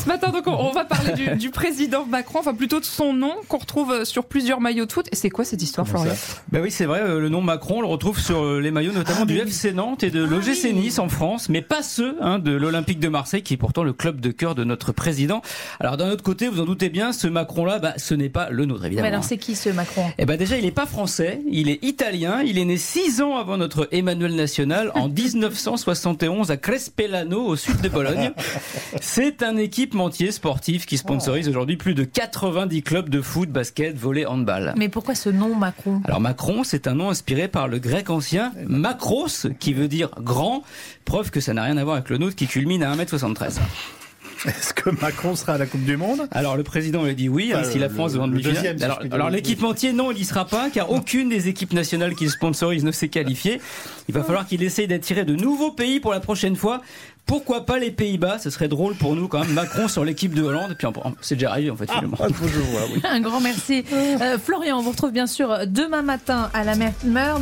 Ce matin, donc, on va parler du, du, président Macron, enfin plutôt de son nom qu'on retrouve sur plusieurs maillots de foot. Et c'est quoi cette histoire, Florian Ben oui, c'est vrai, le nom Macron, on le retrouve sur les maillots notamment ah, du FC Nantes et de ah, l'OGC Nice en France, mais pas ceux hein, de l'Olympique de Marseille, qui est pourtant le club de cœur de notre président. Alors d'un autre côté, vous en doutez bien, ce Macron-là, bah, ce n'est pas le nôtre, évidemment. Mais alors c'est qui ce Macron? Eh ben déjà, il n'est pas français, il est italien, il est né six ans avant notre Emmanuel National, en 1971 à Crespellano, au sud de Bologne. C'est un équipementier sportif qui sponsorise aujourd'hui plus de 90 clubs de foot, basket, volley, handball. Mais pourquoi ce nom Macron? Alors Macron, c'est un nom inspiré par le grec ancien Macros, qui veut dire grand, preuve que ça n'a rien à voir avec le nôtre qui culmine à 1m73. Est-ce que Macron sera à la Coupe du Monde? Alors le président a dit oui, hein, si la France va en demi-finale. Alors, alors l'équipementier, non, il n'y sera pas, car aucune des équipes nationales qu'il sponsorise ne s'est qualifiée. Il va falloir qu'il essaye d'attirer de nouveaux pays pour la prochaine fois. Pourquoi pas les Pays-Bas? Ce serait drôle pour nous quand même. Macron sur l'équipe de Hollande. Et puis c'est déjà arrivé en fait. Ah, ah oui. Un grand merci. Euh, Florian, on vous retrouve bien sûr demain matin à la même heure.